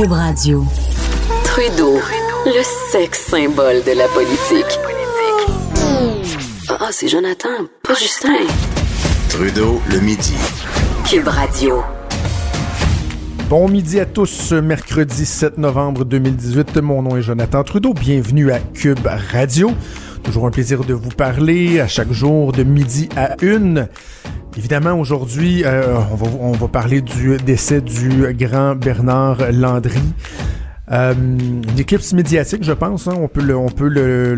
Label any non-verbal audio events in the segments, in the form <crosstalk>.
Cube Radio. Trudeau, le sexe symbole de la politique. Ah, c'est Jonathan, pas Justin. Trudeau, le midi. Cube Radio. Bon midi à tous, mercredi 7 novembre 2018. Mon nom est Jonathan Trudeau. Bienvenue à Cube Radio. Toujours un plaisir de vous parler à chaque jour de midi à une. Évidemment, aujourd'hui, euh, on, va, on va parler du décès du grand Bernard Landry. Euh, une éclipse médiatique, je pense. Hein, on peut le, on peut le,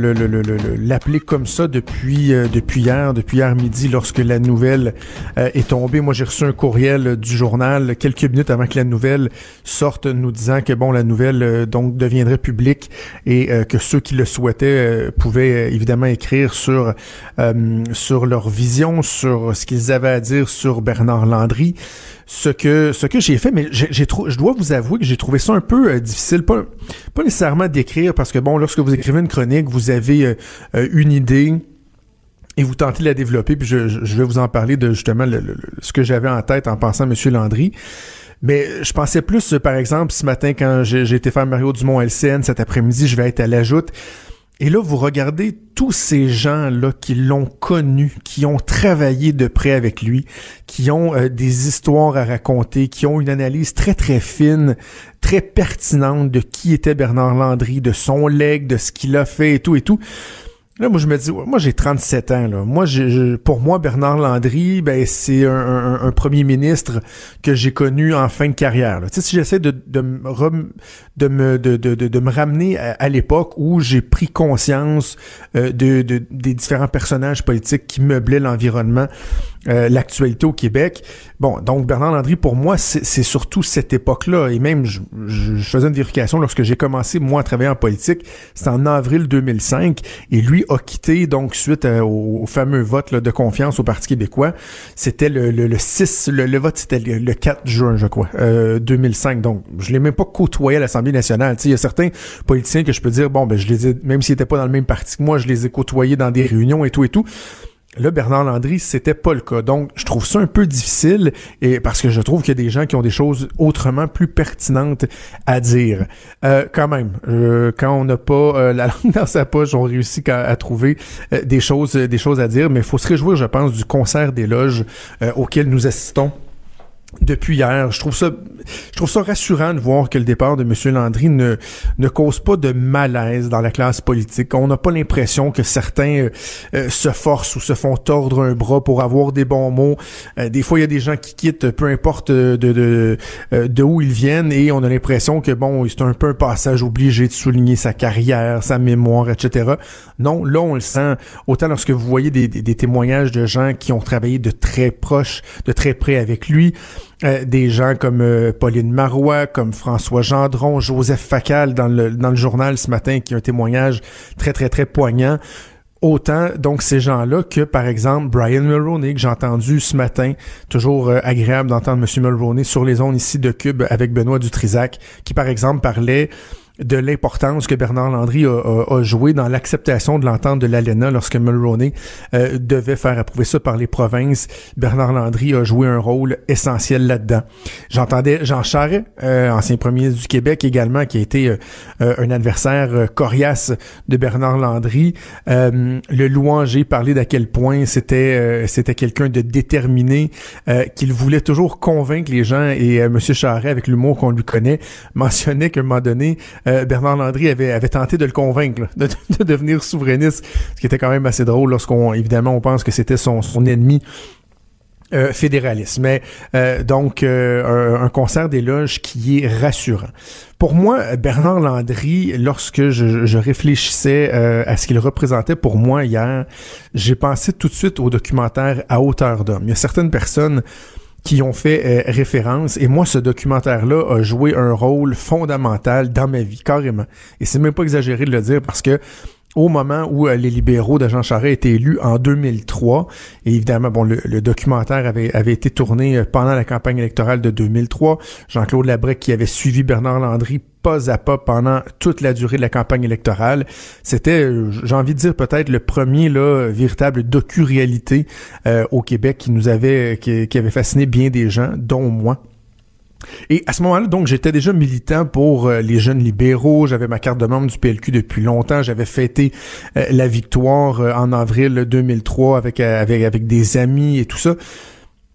l'appeler comme ça depuis euh, depuis hier, depuis hier midi, lorsque la nouvelle euh, est tombée. Moi, j'ai reçu un courriel du journal quelques minutes avant que la nouvelle sorte, nous disant que bon, la nouvelle euh, donc deviendrait publique et que ceux qui le souhaitaient pouvaient évidemment écrire sur sur leur vision, sur ce qu'ils avaient à dire sur Bernard Landry ce que ce que j'ai fait, mais j'ai je dois vous avouer que j'ai trouvé ça un peu euh, pas, nécessairement d'écrire, parce que bon, lorsque vous écrivez une chronique, vous avez euh, euh, une idée et vous tentez de la développer, puis je, vais vous en parler de justement ce que j'avais en tête en pensant à M. Landry. Mais je pensais plus, par exemple, ce matin, quand j'ai été faire Mario Dumont LCN, cet après-midi, je vais être à l'ajoute. Et là, vous regardez tous ces gens-là qui l'ont connu, qui ont travaillé de près avec lui, qui ont euh, des histoires à raconter, qui ont une analyse très très fine, très pertinente de qui était Bernard Landry, de son leg, de ce qu'il a fait et tout et tout. Là, moi, je me dis, moi, j'ai 37 ans. Là. Moi, je, pour moi, Bernard Landry, ben, c'est un, premier ministre que j'ai connu en fin de carrière. Sais, si j'essaie de, de, me, de, de, de, de, me ramener à, l'époque où j'ai pris conscience euh, de, des différents personnages politiques qui meublaient l'environnement, euh, l'actualité au Québec. Bon, donc Bernard Landry, pour moi, c'est surtout cette époque-là. Et même, je, je, faisais une vérification lorsque j'ai commencé, moi, à travailler en politique. C'était en avril 2005. Et lui a quitté, donc, suite euh, au, fameux vote de confiance au Parti québécois. C'était le, le, 6, le, vote, c'était le, 4 juin, je crois, euh, 2005. Donc, je l'ai même pas côtoyé à l'Assemblée nationale. Il y a certains politiciens que je peux dire, bon, ben, je les ai, même s'ils étaient pas dans le même parti que moi, je les ai côtoyés dans des réunions et tout et tout. Là, Bernard Landry, c'était pas le cas. Donc, je trouve ça un peu difficile et parce que je trouve qu'il y a des gens qui ont des choses autrement plus pertinentes à dire. Euh, quand même, euh, quand on n'a pas euh, la <laughs> langue dans sa poche, on réussit à, trouver des choses, des choses à dire. Mais il faut se réjouir, je pense, du concert d'éloges auquel nous assistons depuis hier. Je trouve ça, je trouve ça rassurant de voir que le départ de M. Landry ne, ne cause pas de malaise dans la classe politique. On n'a pas l'impression que certains euh, euh, se forcent ou se font tordre un bras pour avoir des bons mots. Euh, des fois, il y a des gens qui quittent, peu importe de, de, de où ils viennent, et on a l'impression que bon, c'est un peu un passage obligé de souligner sa carrière, sa mémoire, etc. Non, là, on le sent. Autant lorsque vous voyez des, des, des témoignages de gens qui ont travaillé de très proche, de très près avec lui. Euh, des gens comme euh, Pauline Marois, comme François Gendron, Joseph Facal dans le, dans le journal ce matin, qui a un témoignage très, très, très poignant. Autant, donc, ces gens-là que, par exemple, Brian Mulroney, que j'ai entendu ce matin, toujours euh, agréable d'entendre M. Mulroney sur les ondes ici de Cube avec Benoît Dutrisac, qui, par exemple, parlait de l'importance que Bernard Landry a, joué dans l'acceptation de l'entente de l'ALENA lorsque Mulroney euh, devait faire approuver ça par les provinces. Bernard Landry a joué un rôle essentiel là-dedans. J'entendais Jean Charest, euh, ancien premier ministre du Québec également, qui a été euh, un adversaire coriace de Bernard Landry. le louanger parlait d'à quel point c'était c'était quelqu'un de déterminé, qu'il voulait toujours convaincre les gens et M. Charest, avec l'humour qu'on lui connaît, <laughs> mentionnait qu'à un moment donné, euh, Bernard Landry avait, tenté de le convaincre <laughs> de, devenir souverainiste, ce qui était quand même assez drôle lorsqu'on, évidemment, on pense que c'était son, ennemi. Euh, fédéraliste. Mais euh, donc un, concert d'éloges qui est rassurant. Pour moi, Bernard Landry, lorsque je réfléchissais à ce qu'il représentait pour moi hier, j'ai pensé tout de suite au documentaire À hauteur d'homme. Il y a certaines personnes qui ont fait euh, référence. Et moi, ce documentaire-là a joué un rôle fondamental dans ma vie, carrément. Et c'est même pas exagéré de le dire parce que au moment où euh, les libéraux de Jean Charest étaient élus en 2003, et évidemment, bon, le, documentaire avait, avait été tourné euh, pendant la campagne électorale de 2003. Jean-Claude Labrec, qui avait suivi Bernard Landry pas à pas pendant toute la durée de la campagne électorale. C'était, euh, j'ai envie de dire peut-être le premier là véritable docu-réalité au Québec qui nous avait qui, avait fasciné bien des gens, dont moi. Et à ce moment-là, donc, j'étais déjà militant pour euh, les jeunes libéraux. J'avais ma carte de membre du PLQ depuis longtemps. J'avais fêté euh, la victoire euh, en avril 2003 avec, avec, avec des amis et tout ça.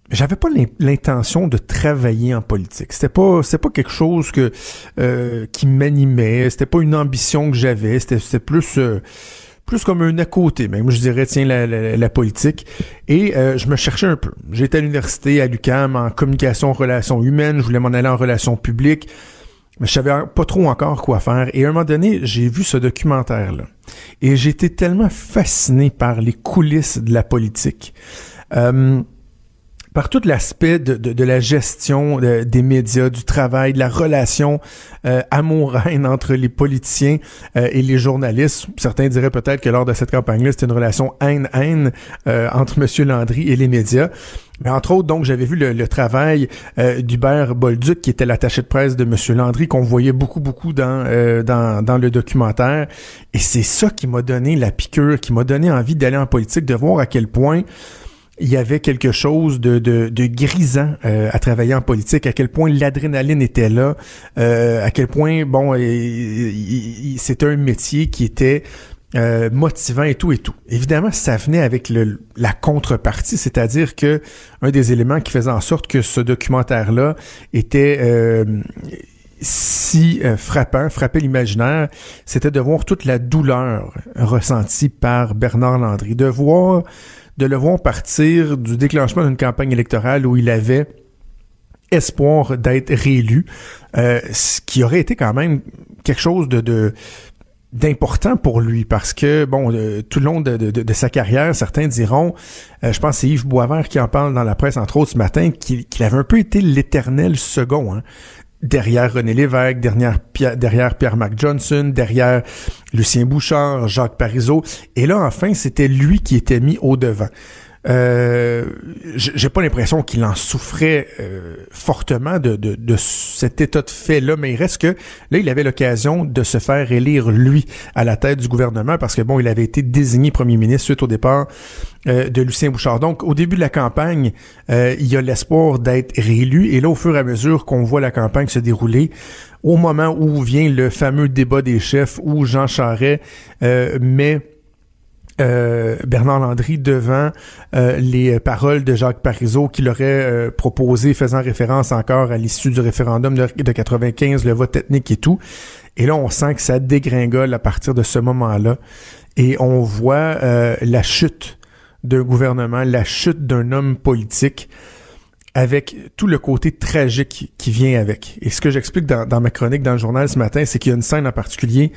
J'avais pas l'intention de travailler en politique. C'était pas, c'était pas quelque chose que qui m'animait. C'était pas une ambition que j'avais. C'était, plus plus comme un à côté, même je dirais, tiens, la, la, politique. Et euh, je me cherchais un peu. J'étais à l'université, à l'UCAM, en communication, relations humaines, je voulais m'en aller en relations publiques, mais je savais pas trop encore quoi faire. Et à un moment donné, j'ai vu ce documentaire-là. Et été tellement fasciné par les coulisses de la politique. Euh, par tout l'aspect de, de, la gestion euh, des médias, du travail, de la relation euh, amour-haine <laughs> entre les politiciens euh, et les journalistes. Certains diraient peut-être que lors de cette campagne-là, c'était une relation haine-haine euh, entre M. Landry et les médias. Mais entre autres, donc, j'avais vu le, travail d'Hubert Bolduc, qui était l'attaché de presse de M. Landry, qu'on voyait beaucoup, beaucoup dans, dans, dans le documentaire. Et c'est ça qui m'a donné la piqûre, qui m'a donné envie d'aller en politique, de voir à quel point il y avait quelque chose de, de, de grisant euh, à travailler en politique, à quel point l'adrénaline était là, euh, à quel point, bon, c'était un métier qui était euh, motivant et tout et tout. Évidemment, ça venait avec le, la contrepartie, c'est-à-dire que un des éléments qui faisait en sorte que ce documentaire-là était si frappant, frappait l'imaginaire, c'était de voir toute la douleur ressentie par Bernard Landry, de voir de le voir partir du déclenchement d'une campagne électorale où il avait espoir d'être réélu, euh, ce qui aurait été quand même quelque chose de, d'important pour lui parce que bon euh, tout le long de, de, sa carrière certains diront euh, je pense c'est Yves Boisvert qui en parle dans la presse entre autres ce matin qu'il avait un peu été l'éternel second hein derrière René Lévesque, derrière, derrière Pierre-Marc Johnson, derrière Lucien Bouchard, Jacques Parizeau. Et là, enfin, c'était lui qui était mis au devant. Euh, j'ai pas l'impression qu'il en souffrait euh, fortement de, de, de, cet état de fait-là, mais il reste que là, il avait l'occasion de se faire élire, lui, à la tête du gouvernement, parce que, bon, il avait été désigné premier ministre suite au départ euh, de Lucien Bouchard. Donc, au début de la campagne, il y a l'espoir d'être réélu, et là, au fur et à mesure qu'on voit la campagne se dérouler, au moment où vient le fameux débat des chefs, où Jean Charest met euh, Bernard Landry devant euh, les paroles de Jacques Parizeau qu'il aurait euh, proposé, faisant référence encore à l'issue du référendum de, de 95, le vote ethnique et tout. Et là, on sent que ça dégringole à partir de ce moment-là. Et on voit la chute d'un gouvernement, la chute d'un homme politique avec tout le côté tragique qui vient avec. Et ce que j'explique dans, dans ma chronique dans le journal ce matin, c'est qu'il y a une scène en particulier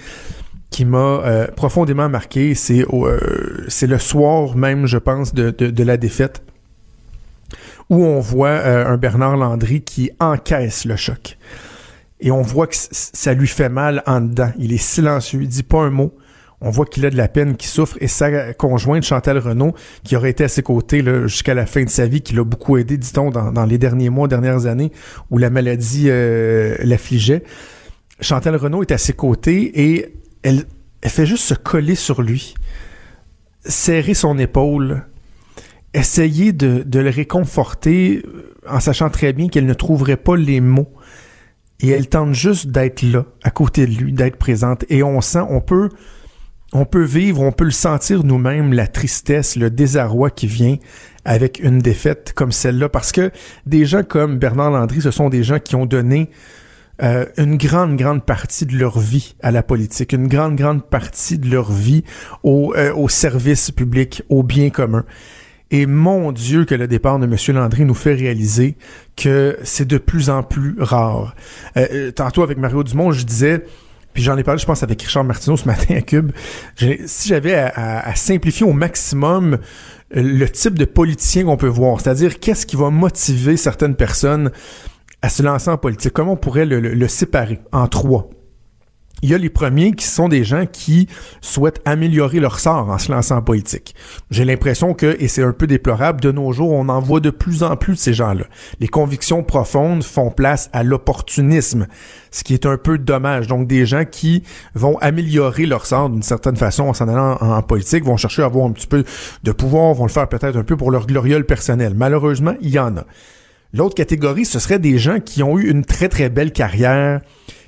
qui m'a euh, profondément marqué, c'est euh, le soir même, je pense, de, de, la défaite, où on voit euh, un Bernard Landry qui encaisse le choc. Et on voit que ça lui fait mal en dedans. Il est silencieux, il dit pas un mot. On voit qu'il a de la peine, qu'il souffre. Et sa conjointe, Chantal Renault, qui aurait été à ses côtés jusqu'à la fin de sa vie, qui l'a beaucoup aidé, dit-on, dans, dans, les derniers mois, dernières années, où la maladie l'affligeait. Chantal Renault est à ses côtés et elle, fait juste se coller sur lui, serrer son épaule, essayer de, le réconforter euh, en sachant très bien qu'elle ne trouverait pas les mots. Et elle tente juste d'être là, à côté de lui, d'être présente. Et on sent, on peut, on peut vivre, on peut le sentir nous-mêmes, la tristesse, le désarroi qui vient avec une défaite comme celle-là. Parce que des gens comme Bernard Landry, ce sont des gens qui ont donné euh, une grande, grande partie de leur vie à la politique, une grande, grande partie de leur vie au, euh, au service public, au bien commun. Et mon Dieu que le départ de M. Landry nous fait réaliser que c'est de plus en plus rare. Euh, tantôt avec Mario Dumont, je disais, puis j'en ai parlé, je pense, avec Richard Martineau ce matin à Cube, si j'avais à, à, simplifier au maximum le type de politicien qu'on peut voir, c'est-à-dire qu'est-ce qui va motiver certaines personnes à se lancer en politique? Comment on pourrait le, séparer en trois? Il y a les premiers qui sont des gens qui souhaitent améliorer leur sort en se lançant en politique. J'ai l'impression que, et c'est un peu déplorable, de nos jours, on en voit de plus en plus de ces gens-là. Les convictions profondes font place à l'opportunisme, ce qui est un peu dommage. Donc des gens qui vont améliorer leur sort d'une certaine façon en s'en allant en, politique, vont chercher à avoir un petit peu de pouvoir, vont le faire peut-être un peu pour leur gloriole personnel. Malheureusement, il y en a. L'autre catégorie, ce serait des gens qui ont eu une très, très belle carrière,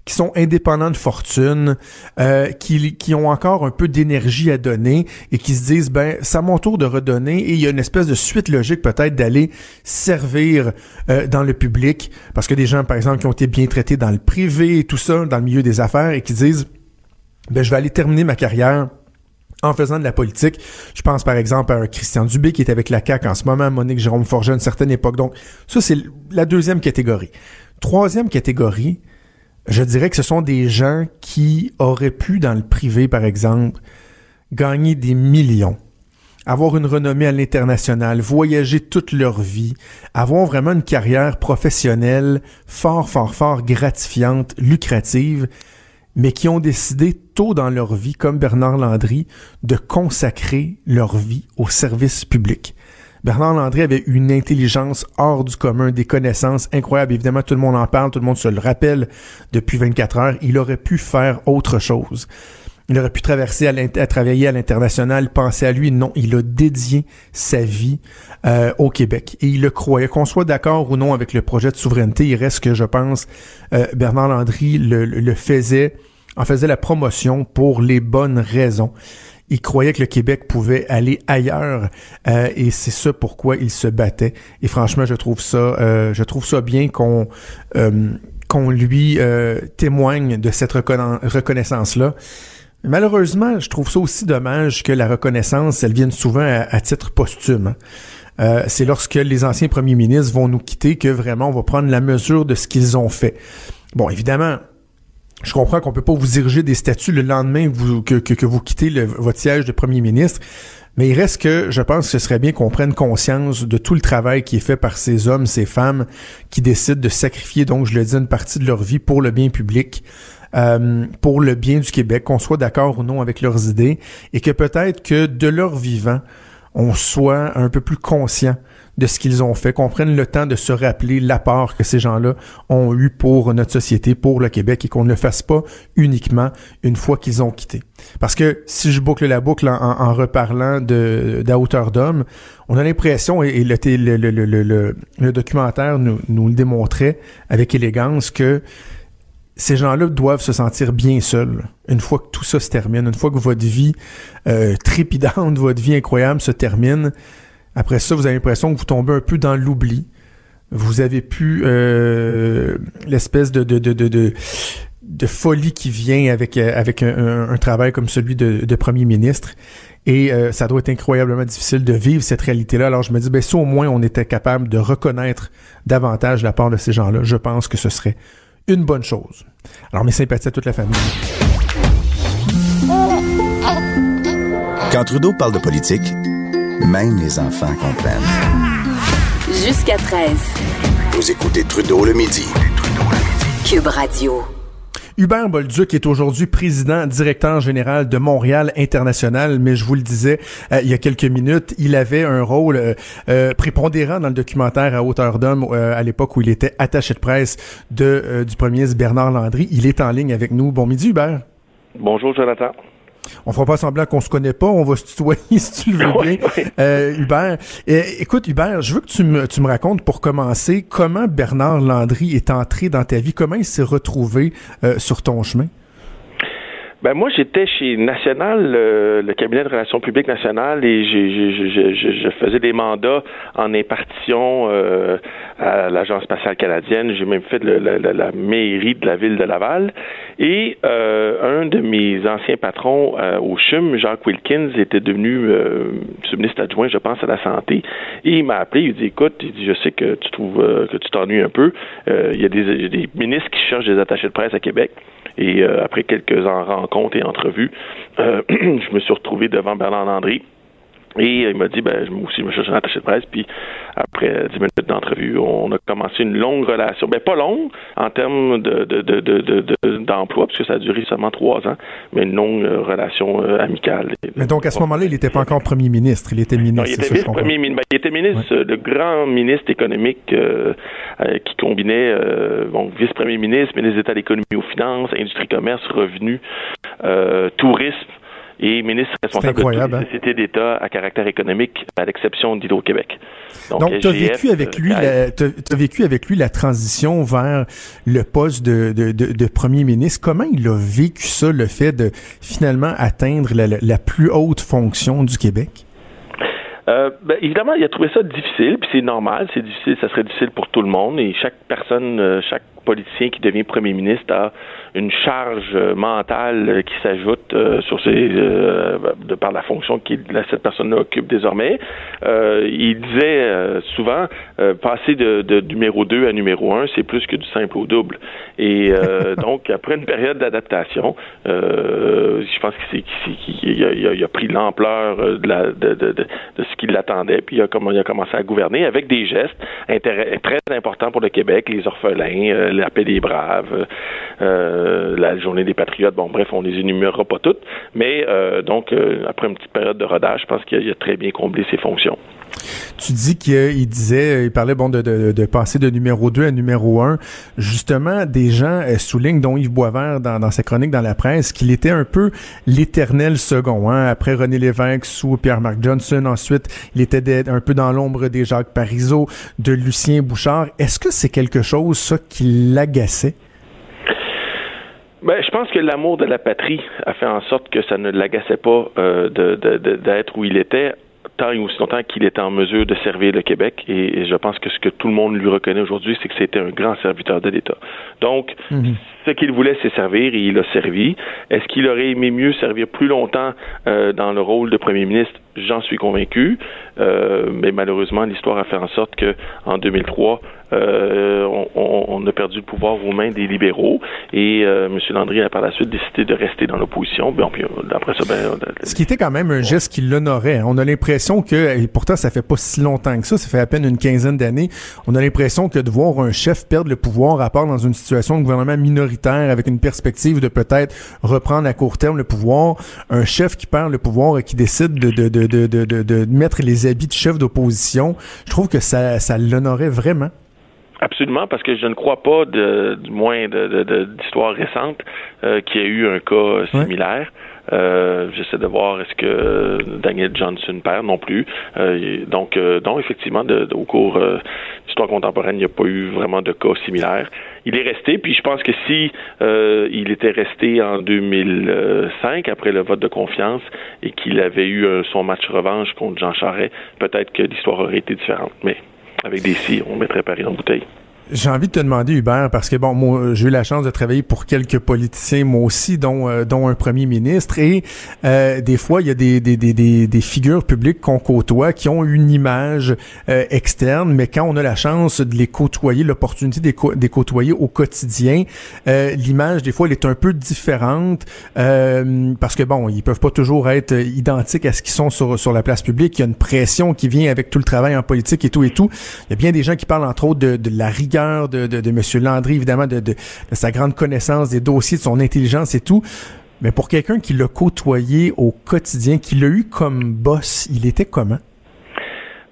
qui sont indépendants de fortune, euh, qui, ont encore un peu d'énergie à donner et qui se disent, ben, c'est à mon tour de redonner et il y a une espèce de suite logique peut-être d'aller servir euh, dans le public. Parce que des gens, par exemple, qui ont été bien traités dans le privé et tout ça, dans le milieu des affaires et qui disent, ben, je vais aller terminer ma carrière en faisant de la politique. Je pense par exemple à Christian Dubé qui est avec la CAQ en ce moment, Monique Jérôme Forget à une certaine époque. Donc ça, c'est la deuxième catégorie. Troisième catégorie, je dirais que ce sont des gens qui auraient pu, dans le privé par exemple, gagner des millions avoir une renommée à l'international, voyager toute leur vie, avoir vraiment une carrière professionnelle fort, fort, fort gratifiante, lucrative, mais qui ont décidé tôt dans leur vie, comme Bernard Landry, de consacrer leur vie au service public. Bernard Landry avait une intelligence hors du commun, des connaissances incroyables. Évidemment, tout le monde en parle, tout le monde se le rappelle depuis 24 heures. Il aurait pu faire autre chose. Il aurait pu traverser à, travailler à l'international, penser à lui. Non, il a dédié sa vie euh, au Québec. Et il le croyait. Qu'on soit d'accord ou non avec le projet de souveraineté, il reste que, je pense, euh, Bernard Landry le, faisait, en faisait la promotion pour les bonnes raisons il croyait que le Québec pouvait aller ailleurs euh, et c'est ça pourquoi il se battait. Et franchement, je trouve ça, je trouve ça bien qu'on qu'on lui témoigne de cette reconnaissance là. Malheureusement, je trouve ça aussi dommage que la reconnaissance, elle vienne souvent à, titre posthume. Hein. c'est lorsque les anciens premiers ministres vont nous quitter que vraiment on va prendre la mesure de ce qu'ils ont fait. Bon, évidemment, je comprends qu'on peut pas vous diriger des statuts le lendemain que vous, quittez votre siège de premier ministre. Mais il reste que je pense que ce serait bien qu'on prenne conscience de tout le travail qui est fait par ces hommes, ces femmes qui décident de sacrifier, donc je le dis, une partie de leur vie pour le bien public, euh, pour le bien du Québec, qu'on soit d'accord ou non avec leurs idées, et que peut-être que de leur vivant, on soit un peu plus conscient de ce qu'ils ont fait, qu'on prenne le temps de se rappeler l'apport que ces gens-là ont eu pour notre société, pour le Québec, et qu'on ne le fasse pas uniquement une fois qu'ils ont quitté. Parce que si je boucle la boucle en, reparlant de d'à hauteur d'homme, on a l'impression, et, le, le, le, le, documentaire nous, nous le démontrait avec élégance, que ces gens-là doivent se sentir bien seuls une fois que tout ça se termine, une fois que votre vie euh, trépidante, <laughs> votre vie incroyable se termine. Après ça, vous avez l'impression que vous tombez un peu dans l'oubli. Vous avez plus euh, l'espèce de, folie qui vient avec, euh, avec un, travail comme celui de, premier ministre. Et ça doit être incroyablement difficile de vivre cette réalité-là. Alors je me dis, ben, si au moins on était capable de reconnaître davantage la part de ces gens-là, je pense que ce serait une bonne chose. Alors mes sympathies à toute la famille. Quand Trudeau parle de politique, même les enfants comprennent. Jusqu'à 13. Vous écoutez Trudeau le midi. Cube Radio. Hubert Bolduc est aujourd'hui président directeur général de Montréal International, mais je vous le disais euh, il y a quelques minutes, il avait un rôle euh, euh, prépondérant dans le documentaire à hauteur d'homme à l'époque où il était attaché de presse de, du premier ministre Bernard Landry. Il est en ligne avec nous. Bon midi Hubert. Bonjour Jonathan. On fera pas semblant qu'on se connaît pas, on va se tutoyer <laughs> si tu le veux bien. Euh, Hubert, écoute Hubert, je veux que tu me, tu me racontes pour commencer comment Bernard Landry est entré dans ta vie, comment il s'est retrouvé euh, sur ton chemin? Ben moi, j'étais chez National, le, cabinet de relations publiques nationales, et je, faisais des mandats en impartition euh, à l'Agence spatiale canadienne. J'ai même fait la, mairie de la ville de Laval. Et euh, un de mes anciens patrons euh, au CHUM, Jacques Wilkins, était devenu euh, ministre adjoint, je pense, à la santé. Et il m'a appelé, il dit, écoute, il dit, je sais que tu trouves que tu t'ennuies un peu. il y a des ministres qui cherchent des attachés de presse à Québec. Et euh, après quelques rencontres et entrevues, euh, <clears throat> je me suis retrouvé devant Bernard Landry. Et il m'a dit, ben, moi aussi, je me cherche un attaché de presse. Puis après dix minutes d'entrevue, on a commencé une longue relation. Ben, pas longue en termes de, de, de, de, d'emploi, parce que ça a duré seulement trois ans, mais une longue euh, relation amicale. Mais donc, à ce moment-là, il n'était pas encore premier ministre, il était ministre. il, était premier, ben, il était ministre, le grand ministre économique qui combinait bon, vice-premier ministre, ministre d'État de l'économie aux finances, industrie, commerce, revenus, tourisme et ministre responsable de toutes les hein? sociétés d'État à caractère économique, à l'exception d'Hydro-Québec. Donc, tu as vécu avec lui, la, as vécu avec lui la transition vers le poste de, de, de, premier ministre. Comment il a vécu ça, le fait de finalement atteindre la, la plus haute fonction du Québec? Euh, ben, évidemment, il a trouvé ça difficile, puis c'est normal, c'est difficile, ça serait difficile pour tout le monde, et chaque personne, euh, chaque politicien qui devient premier ministre a une charge euh, mentale euh, qui s'ajoute euh, sur ses de par la fonction que cette personne-là occupe désormais. il disait souvent passer de, de, numéro 2 à numéro 1, c'est plus que du simple au double. Et <laughs> donc après une période d'adaptation, je pense qu'il a, a, pris l'ampleur de, la, de, de, de, ce qui l'attendait, puis il a, il a commencé à gouverner avec des gestes très importants pour le Québec, les orphelins, la paix des braves, euh, la journée des patriotes. Bon, bref, on les énumérera pas toutes, mais euh, donc euh, après une petite période de rodage, je pense qu'il a, très bien comblé ses fonctions. Tu dis qu'il disait, il parlait bon de, passer de numéro 2 à numéro 1. Justement, des gens soulignent, dont Yves Boisvert dans, dans sa chronique dans la presse, qu'il était un peu l'éternel second. Hein? Après René Lévesque, sous Pierre-Marc Johnson, ensuite, il était un peu dans l'ombre des Jacques Parizeau, de Lucien Bouchard. Est-ce que c'est quelque chose, ça, qui l'agaçait? Ben, je pense que l'amour de la patrie a fait en sorte que ça ne l'agaçait pas euh, d'être où il était tant et aussi longtemps qu'il était en mesure de servir le Québec. Et, je pense que ce que tout le monde lui reconnaît aujourd'hui, c'est que c'était un grand serviteur de l'État. Donc, mhm. ce qu'il voulait, c'est servir et il a servi. Est-ce qu'il aurait aimé mieux servir plus longtemps euh, dans le rôle de premier ministre? J'en suis convaincu. Euh, mais malheureusement, l'histoire a fait en sorte que en 2003, euh, on, a perdu le pouvoir aux mains des libéraux et euh, M. Landry a par la suite décidé de rester dans l'opposition. Bon, puis après ça, ben, ce qui était quand même un geste qui l'honorait. On a l'impression que, et pourtant ça fait pas si longtemps que ça, ça fait à peine une quinzaine d'années, on a l'impression que de voir un chef perdre le pouvoir à part dans une situation de gouvernement minoritaire avec une perspective de peut-être reprendre à court terme le pouvoir, un chef qui perd le pouvoir et qui décide de, de, de, de, de, de mettre les habits de chef d'opposition, je trouve que ça, ça l'honorait vraiment. Absolument, parce que je ne crois pas, de, du moins d'histoire de, récente, euh, qu'il y a eu un cas similaire. Euh, J'essaie de voir est-ce que Daniel Johnson perd non plus. Euh, donc, euh, donc effectivement, au cours de l'histoire contemporaine, il n'y a pas eu vraiment de cas similaires. Il est resté, puis je pense que si il était resté en 2005 après le vote de confiance et qu'il avait eu son match revanche contre Jean Charest, peut-être que l'histoire aurait été différente. Mais avec des si, on mettrait Paris en bouteille. J'ai envie de te demander, Hubert, parce que bon, moi, j'ai eu la chance de travailler pour quelques politiciens, moi aussi, dont, euh, dont un premier ministre, et euh, des fois, il y a des, des, des, des, figures publiques qu'on côtoie qui ont une image euh, externe, mais quand on a la chance de les côtoyer, l'opportunité de les, côtoyer au quotidien, l'image, des fois, elle est un peu différente, parce que bon, ils peuvent pas toujours être identiques à ce qu'ils sont sur, sur la place publique. Il y a une pression qui vient avec tout le travail en politique et tout et tout. Il y a bien des gens qui parlent, entre autres, de, de la rigueur de, M. Landry, évidemment, de, de, sa grande connaissance des dossiers, de son intelligence et tout. Mais pour quelqu'un qui l'a côtoyé au quotidien, qui l'a eu comme boss, il était comment?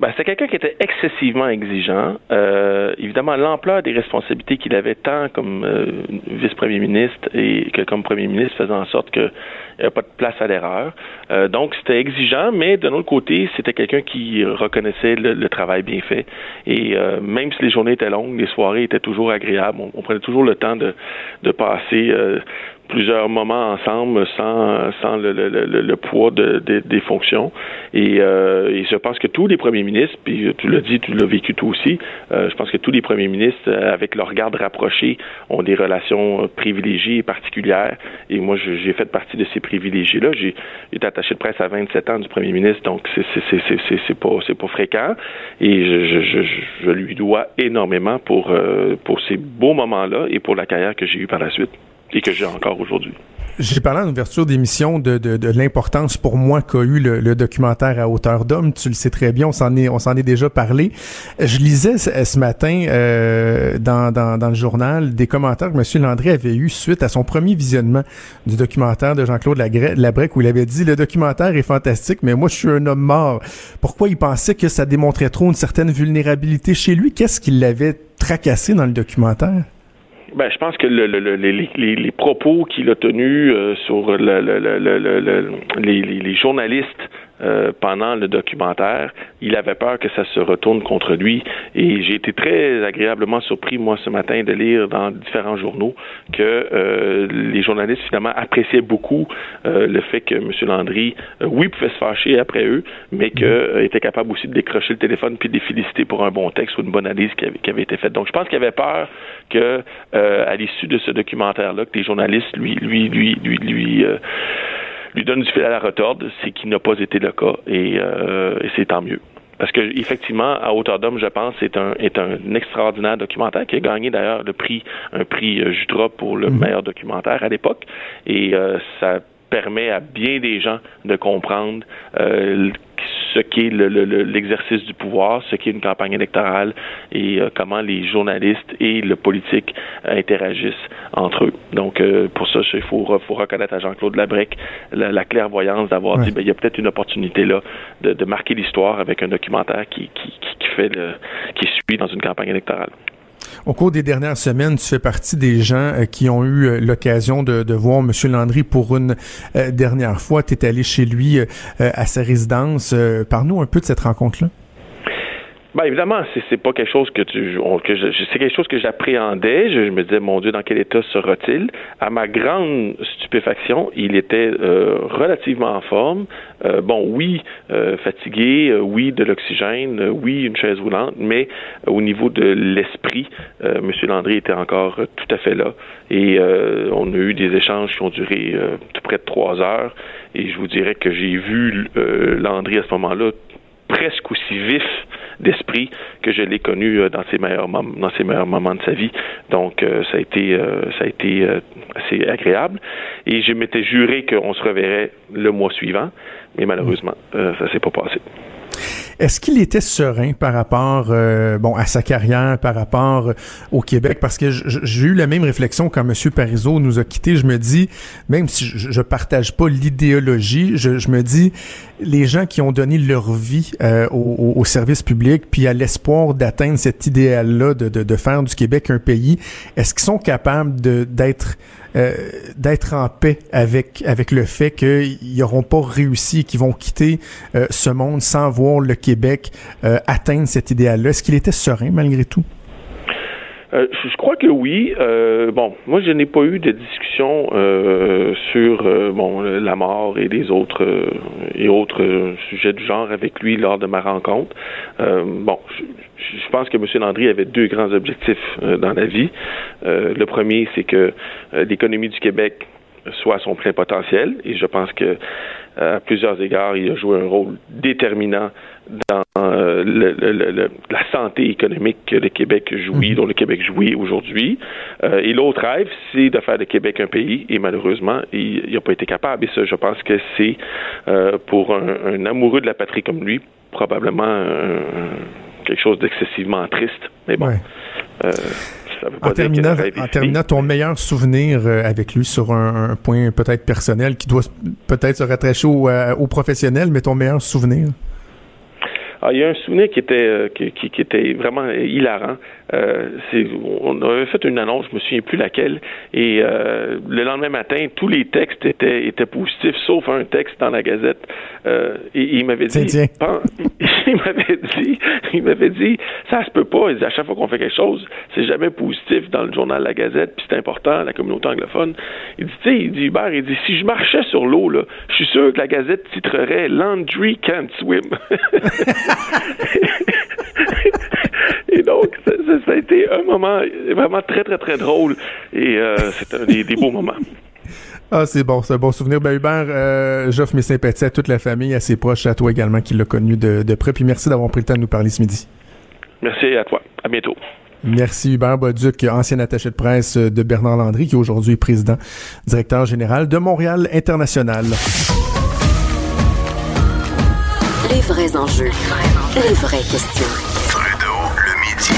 Ben, c'est quelqu'un qui était excessivement exigeant. Euh, évidemment, l'ampleur des responsabilités qu'il avait tant comme euh, vice-premier ministre et que comme premier ministre faisait en sorte qu'il n'y avait pas de place à l'erreur. Euh, donc, c'était exigeant, mais d'un autre côté, c'était quelqu'un qui reconnaissait le, travail bien fait. Et même si les journées étaient longues, les soirées étaient toujours agréables. On, prenait toujours le temps de, de passer plusieurs moments ensemble sans, sans le, le, le, poids de, des fonctions. Et, euh, et, je pense que tous les premiers ministres, puis tu l'as dit, tu l'as vécu toi aussi, euh, je pense que tous les premiers ministres, euh, avec leur garde rapprochée, ont des relations privilégiées et particulières. Et moi, j'ai fait partie de ces privilégiés-là. J'ai été attaché de presse à 27 ans du premier ministre, donc c'est pas, pas fréquent. Et je, je, je, lui dois énormément pour, pour ces beaux moments-là et pour la carrière que j'ai eue par la suite et que j'ai encore aujourd'hui. J'ai parlé en ouverture d'émission de, de, de l'importance pour moi qu'a eu le, documentaire à hauteur d'homme. Tu le sais très bien, on s'en est, on s'en est déjà parlé. Je lisais ce, matin euh, dans, dans, dans, le journal des commentaires que M. Landry avait eu suite à son premier visionnement du documentaire de Jean-Claude Labrec où il avait dit le documentaire est fantastique, mais moi je suis un homme mort. Pourquoi il pensait que ça démontrait trop une certaine vulnérabilité chez lui? Qu'est-ce qui l'avait tracassé dans le documentaire Ben, je pense que le, le, les, propos qu'il a tenus euh, sur le, les, les, journalistes euh, pendant le documentaire, il avait peur que ça se retourne contre lui. Et j'ai été très agréablement surpris, moi, ce matin, de lire dans différents journaux que euh, les journalistes, finalement, appréciaient beaucoup euh, le fait que M. Landry, oui, pouvait se fâcher après eux, mais qu'il mm-hmm. était capable aussi de décrocher le téléphone puis de les féliciter pour un bon texte ou une bonne analyse qui avait, qui avait été faite. Donc, je pense qu'il avait peur que, à l'issue de ce documentaire-là, que les journalistes lui, lui, lui, lui, lui lui donne du fil à la retorde, c'est qu'il n'a pas été le cas et, euh, et c'est tant mieux. Parce que effectivement, à hauteur d'homme, je pense, c'est un est un extraordinaire documentaire qui a gagné d'ailleurs le prix un prix euh, Jutra pour le mhm. meilleur documentaire à l'époque. Et euh, ça permet à bien des gens de comprendre euh, ce qu'est l'exercice du pouvoir, ce qu'est une campagne électorale et euh, comment les journalistes et le politique interagissent entre eux. Donc, euh, pour ça, il faut, reconnaître à Jean-Claude Labrec la, clairvoyance d'avoir dit, ben, il y a peut-être une opportunité là de, marquer l'histoire avec un documentaire qui, qui, qui fait le, qui suit dans une campagne électorale. Au cours des dernières semaines, tu fais partie des gens euh, qui ont eu euh, l'occasion de, voir M. Landry pour une euh, dernière fois. Tu es allé chez lui à sa résidence. Parle-nous un peu de cette rencontre-là. Ben évidemment, c'est, pas quelque chose que tu que je, c'est quelque chose que j'appréhendais. Je, me disais mon Dieu, dans quel état sera-t-il? À ma grande stupéfaction, il était euh, relativement en forme. Euh, bon, oui, euh, fatigué, oui, de l'oxygène, oui, une chaise roulante, mais au niveau de l'esprit, M. Landry était encore tout à fait là. Et on a eu des échanges qui ont duré tout près de trois heures. Et je vous dirais que j'ai vu Landry à ce moment-là presque aussi vif d'esprit que je l'ai connu euh, dans ses meilleurs dans ses meilleurs moments de sa vie. Donc euh, ça a été euh, ça a été assez agréable et je m'étais juré qu'on se reverrait le mois suivant, mais malheureusement ça s'est pas passé. Est-ce qu'il était serein par rapport euh, bon à sa carrière, par rapport euh, au Québec? Parce que j'ai eu la même réflexion quand M. Parizeau nous a quittés. Je me dis, même si je, je partage pas l'idéologie, je, me dis, les gens qui ont donné leur vie euh, au, service public, puis à l'espoir d'atteindre cet idéal-là de, faire du Québec un pays, est-ce qu'ils sont capables d'être euh, d'être en paix avec avec le fait qu'ils n'auront pas réussi qu'ils vont quitter euh, ce monde sans voir le Québec euh, atteindre cet idéal-là. Est-ce qu'il était serein malgré tout? Euh, je crois que oui. Euh, bon, moi, je n'ai pas eu de discussion euh, sur bon la mort et les autres et autres sujets du genre avec lui lors de ma rencontre. bon, je, je, pense que M. Landry avait deux grands objectifs dans la vie. le premier, c'est que l'économie du Québec soit à son plein potentiel, et je pense que à plusieurs égards, il a joué un rôle déterminant dans euh, le, la santé économique que le Québec jouit, mhm. dont le Québec jouit aujourd'hui. Euh, et l'autre rêve, c'est de faire de Québec un pays, et malheureusement, il n'a pas été capable. Et ça, je pense que c'est euh, pour un, amoureux de la patrie comme lui, probablement quelque chose d'excessivement triste. Mais bon. En, terminant, en terminant, ton meilleur souvenir avec lui sur un, point peut-être personnel qui doit peut-être se rattacher au, au professionnel, mais ton meilleur souvenir? Ah, il y a un souvenir qui était euh, qui, qui, était vraiment hilarant. Euh, on avait fait une annonce, je me souviens plus laquelle, et euh, le lendemain matin, tous les textes étaient, étaient positifs, sauf un texte dans la Gazette. Euh, et, il m'avait dit, <laughs> il m'avait dit, il m'avait dit, ça se peut pas. Il dit, à chaque fois qu'on fait quelque chose, c'est jamais positif dans le journal La Gazette, puis c'est important, la communauté anglophone. Il dit, tu sais, il dit, Hubert, il dit, si je marchais sur l'eau, là, je suis sûr que la Gazette titrerait Landry can't swim. <laughs> <laughs> <laughs> et donc, ça, a été un moment vraiment très, très, très drôle. Et euh, c'est un des, beaux moments. Ah, c'est bon, c'est un bon souvenir. Ben, Hubert, euh, j'offre mes sympathies à toute la famille, à ses proches, à toi également qui l'a connu de, de près. Puis merci d'avoir pris le temps de nous parler ce midi. Merci à toi. À bientôt. Merci Hubert Boduc, ancien attaché de presse de Bernard Landry, qui est aujourd'hui président, directeur général de Montréal International. Les vrais enjeux, les vraies questions. Trudeau, le midi.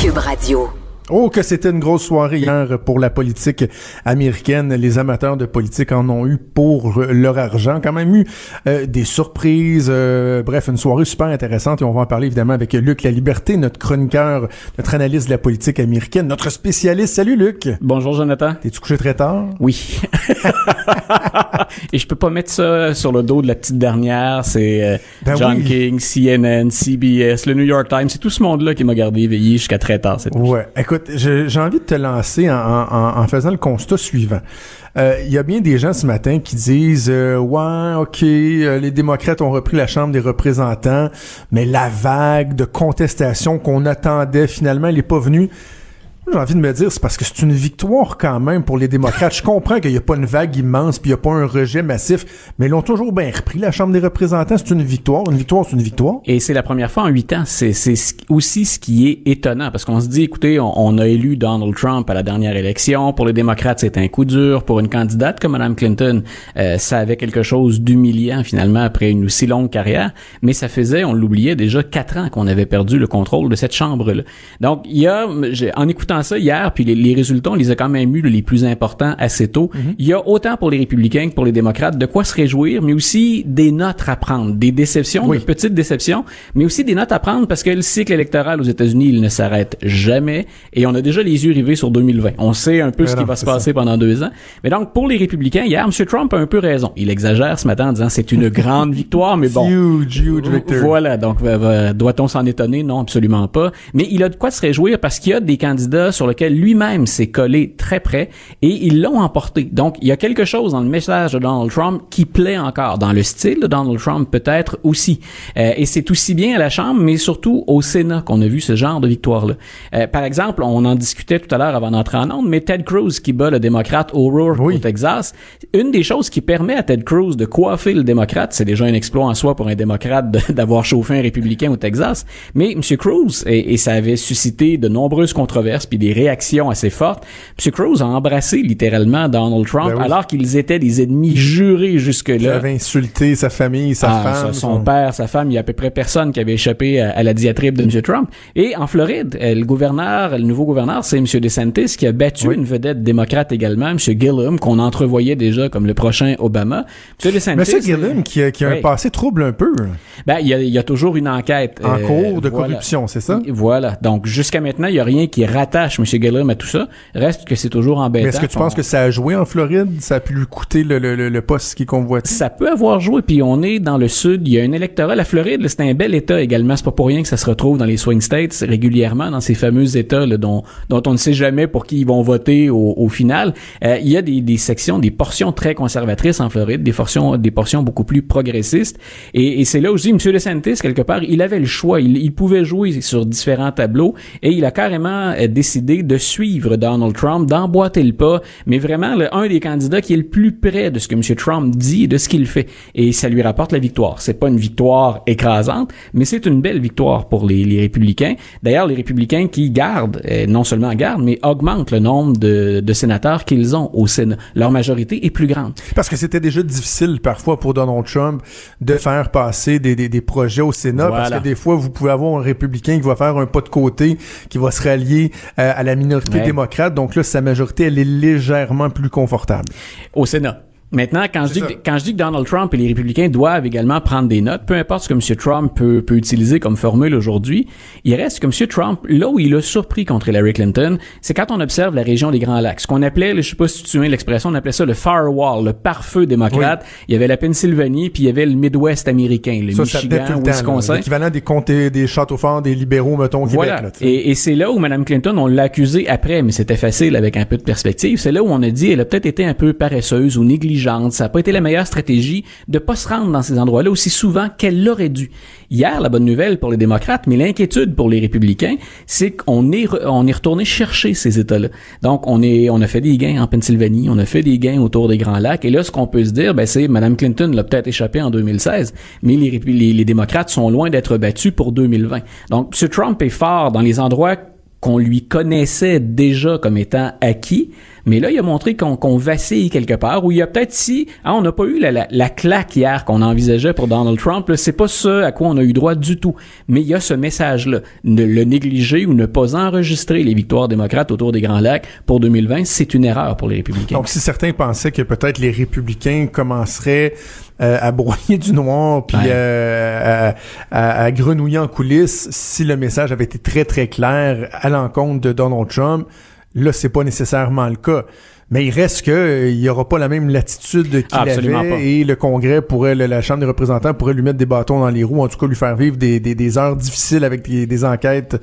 Cube Radio. Oh, que c'était une grosse soirée hier pour la politique américaine. Les amateurs de politique en ont eu pour leur argent. Quand même eu euh, des surprises. Euh, bref, une soirée super intéressante et on va en parler évidemment avec Luc La Liberté, notre chroniqueur, notre analyste de la politique américaine, notre spécialiste. Salut Luc. Bonjour Jonathan. T'es-tu couché très tard? Oui. <laughs> et je peux pas mettre ça sur le dos de la petite dernière. C'est euh, ben John King, CNN, CBS, le New York Times. C'est tout ce monde-là qui m'a gardé éveillé jusqu'à très tard cette nuit. Ouais. Écoute, j'ai envie de te lancer en, faisant le constat suivant. Euh, il y a bien des gens ce matin qui disent euh, ouais, ok, euh, les démocrates ont repris la Chambre des représentants, mais la vague de contestation qu'on attendait finalement, elle n'est pas venue. J'ai envie de me dire, c'est parce que c'est une victoire quand même pour les démocrates. Je comprends qu'il n'y a pas une vague immense, puis il n'y a pas un rejet massif, mais ils l'ont toujours bien repris, la Chambre des représentants. C'est une victoire. Une victoire, c'est une victoire. Et c'est la première fois en huit ans. C'est aussi ce qui est étonnant, parce qu'on se dit, écoutez, on, a élu Donald Trump à la dernière élection. Pour les démocrates, c'est un coup dur. Pour une candidate comme Mme Clinton, euh, ça avait quelque chose d'humiliant, finalement, après une aussi longue carrière. Mais ça faisait, on l'oubliait, déjà quatre ans qu'on avait perdu le contrôle de cette Chambre-là. Donc, il y a, en écoutant ça hier, puis les, résultats, on les a quand même eu les plus importants assez tôt. Mhm. Il y a autant pour les républicains que pour les démocrates de quoi se réjouir, mais aussi des notes à prendre, des déceptions, des petites déceptions, mais aussi des notes à prendre parce que le cycle électoral aux États-Unis, il ne s'arrête jamais et on a déjà les yeux rivés sur 2020. On sait un peu ce qui va se passer pendant deux ans. Mais donc, pour les républicains, hier, M. Trump a un peu raison. Il exagère ce matin en disant c'est une grande <laughs> victoire, mais bon. Huge, huge victory. Voilà. Donc, doit-on s'en étonner? Non, absolument pas. Mais il a de quoi se réjouir parce qu'il y a des candidats sur lequel lui-même s'est collé très près et ils l'ont emporté. Donc, il y a quelque chose dans le message de Donald Trump qui plaît encore, dans le style de Donald Trump peut-être aussi. Euh, et c'est aussi bien à la Chambre, mais surtout au Sénat qu'on a vu ce genre de victoire-là. Euh, par exemple, on en discutait tout à l'heure avant d'entrer en onde, mais Ted Cruz qui bat le démocrate O'Rourke au Texas, une des choses qui permet à Ted Cruz de coiffer le démocrate, c'est déjà un exploit en soi pour un démocrate <laughs> d'avoir chauffé un républicain au Texas, mais M. Cruz, et, et ça avait suscité de nombreuses controverses, puis des réactions assez fortes. M. Cruz a embrassé littéralement Donald Trump ben alors qu'ils étaient des ennemis jurés jusque-là. Il avait insulté sa famille, sa ah, femme. son, père, sa femme, il y a à peu près personne qui avait échappé à, la diatribe de M. Trump. Et en Floride, euh, le gouverneur, le nouveau gouverneur, c'est M. DeSantis qui a battu une vedette démocrate également, M. Gillum, qu'on entrevoyait déjà comme le prochain Obama. M. DeSantis... M. Gillum qui a, qui a un passé trouble un peu. Ben, il y a, il y a toujours une enquête. En euh, cours de corruption, c'est ça? Voilà. Donc, jusqu'à maintenant, il y a rien qui rattache M. Gillum à tout ça. Reste que c'est toujours embêtant. Est-ce que tu penses que ça a joué en Floride? Ça a pu lui coûter le, le, le poste qui convoitait? Ça peut avoir joué, puis on est dans le sud, il y a un électorat. La Floride, c'est un bel État également. C'est pas pour rien que ça se retrouve dans les swing states régulièrement, dans ces fameux États là, dont, dont on ne sait jamais pour qui ils vont voter au, au final. Euh, il y a des, des sections, des portions très conservatrices en Floride, des portions, des portions beaucoup plus progressistes. Et, et c'est là où je dis, M. DeSantis, quelque part, il avait le choix. Il, il pouvait jouer sur différents tableaux et il a carrément euh, décidé de suivre Donald Trump, d'emboîter le pas, mais vraiment le, un des candidats qui est le plus près de ce que M. Trump dit et de ce qu'il fait. Et ça lui rapporte la victoire. C'est pas une victoire écrasante, mais c'est une belle victoire pour les, les républicains. D'ailleurs, les républicains qui gardent, euh, non seulement gardent, mais augmentent le nombre de, de sénateurs qu'ils ont au Sénat. Leur majorité est plus grande. Parce que c'était déjà difficile parfois pour Donald Trump de faire passer des, des, des projets au Sénat, parce que des fois, vous pouvez avoir un républicain qui va faire un pas de côté, qui va se rallier euh, à la minorité démocrate. Donc là, sa majorité, elle est légèrement plus confortable. Au Sénat. Maintenant, quand je, dis que, quand je dis que Donald Trump et les républicains doivent également prendre des notes, peu importe ce que M. Trump peut, peut utiliser comme formule aujourd'hui, il reste que M. Trump, là où il a surpris contre Hillary Clinton, c'est quand on observe la région des Grands Lacs. Ce qu'on appelait, je sais pas si tu souviens l'expression, on appelait ça le firewall, le pare-feu démocrate. Il y avait la Pennsylvanie, puis il y avait le Midwest américain, le Michigan, le Wisconsin. L'équivalent des comtés, des châteaux forts, des libéraux, mettons, au voilà. Québec. et, et c'est là où Mme Clinton, on l'a accusée après, mais c'était facile avec un peu de perspective. C'est là où on a dit, elle a peut-être été un peu paresseuse ou négligente. Ça n'a pas été la meilleure stratégie de pas se rendre dans ces endroits-là aussi souvent qu'elle l'aurait dû. Hier, la bonne nouvelle pour les démocrates, mais l'inquiétude pour les républicains, c'est qu'on est on est retourné chercher ces États-là. Donc on est on a fait des gains en Pennsylvanie, on a fait des gains autour des Grands Lacs, et là ce qu'on peut se dire, ben c'est Mme Clinton l'a peut-être échappé en 2016, mais les, les, les démocrates sont loin d'être battus pour 2020. Donc M. Trump est fort dans les endroits qu'on lui connaissait déjà comme étant acquis. Mais là, il a montré qu'on vacille quelque part, où il y a peut-être si, ah, on n'a pas eu la, la, claque hier qu'on envisageait pour Donald Trump, c'est pas ce à quoi on a eu droit du tout. Mais il y a ce message-là. Ne le négliger ou ne pas enregistrer les victoires démocrates autour des Grands Lacs pour 2020, c'est une erreur pour les républicains. Donc, si certains pensaient que peut-être les républicains commenceraient euh, à broyer du noir puis euh, à, à, grenouiller en coulisses si le message avait été très très clair à l'encontre de Donald Trump. Là, c'est pas nécessairement le cas. Mais il reste que euh, il y aura pas la même latitude qu'il avait et le Congrès pourrait, la Chambre des représentants pourrait lui mettre des bâtons dans les roues, en tout cas lui faire vivre des, des, des heures difficiles avec des, des enquêtes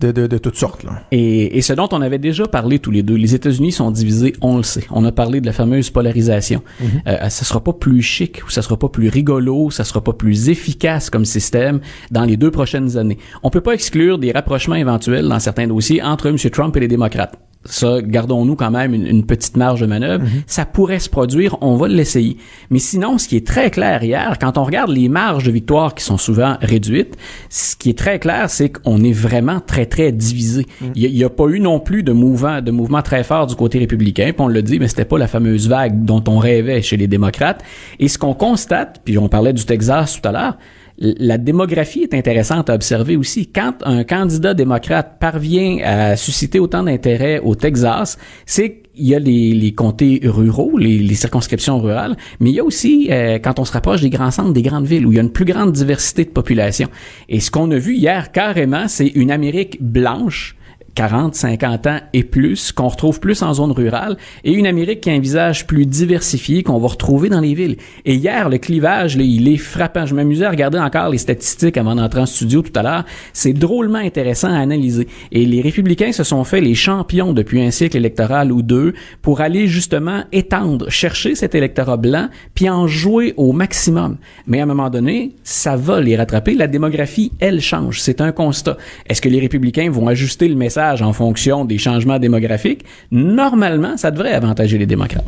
de, de, toutes sortes. Là. Et, et, ce dont on avait déjà parlé tous les deux, les États-Unis sont divisés, on le sait. On a parlé de la fameuse polarisation. Mm -hmm. ça sera pas plus chic, ou ça sera pas plus rigolo, ça sera pas plus efficace comme système dans les deux prochaines années. On peut pas exclure des rapprochements éventuels dans certains dossiers entre M. Trump et les démocrates ça, gardons-nous quand même une, petite marge de manœuvre. Mhm. Ça pourrait se produire, on va l'essayer. Mais sinon, ce qui est très clair hier, quand on regarde les marges de victoire qui sont souvent réduites, ce qui est très clair, c'est qu'on est vraiment très, très divisé. Mhm. Il n'y a, pas eu non plus de mouvement, de mouvement très fort du côté républicain, puis on le dit, mais c'était pas la fameuse vague dont on rêvait chez les démocrates. Et ce qu'on constate, puis on parlait du Texas tout à l'heure, la démographie est intéressante à observer aussi. Quand un candidat démocrate parvient à susciter autant d'intérêt au Texas, c'est qu'il y a les, comtés ruraux, les, circonscriptions rurales, mais il y a aussi, euh, quand on se rapproche des grands centres, des grandes villes, où il y a une plus grande diversité de population. Et ce qu'on a vu hier carrément, c'est une Amérique blanche 40, 50 ans et plus, qu'on retrouve plus en zone rurale, et une Amérique qui a un visage plus diversifié qu'on va retrouver dans les villes. Et hier, le clivage, il est frappant. Je m'amusais à regarder encore les statistiques avant d'entrer en studio tout à l'heure. C'est drôlement intéressant à analyser. Et les républicains se sont fait les champions depuis un cycle électoral ou deux pour aller justement étendre, chercher cet électorat blanc, puis en jouer au maximum. Mais à un moment donné, ça va les rattraper. La démographie, elle change. C'est un constat. Est-ce que les républicains vont ajuster le message en fonction des changements démographiques, normalement, ça devrait avantager les démocrates.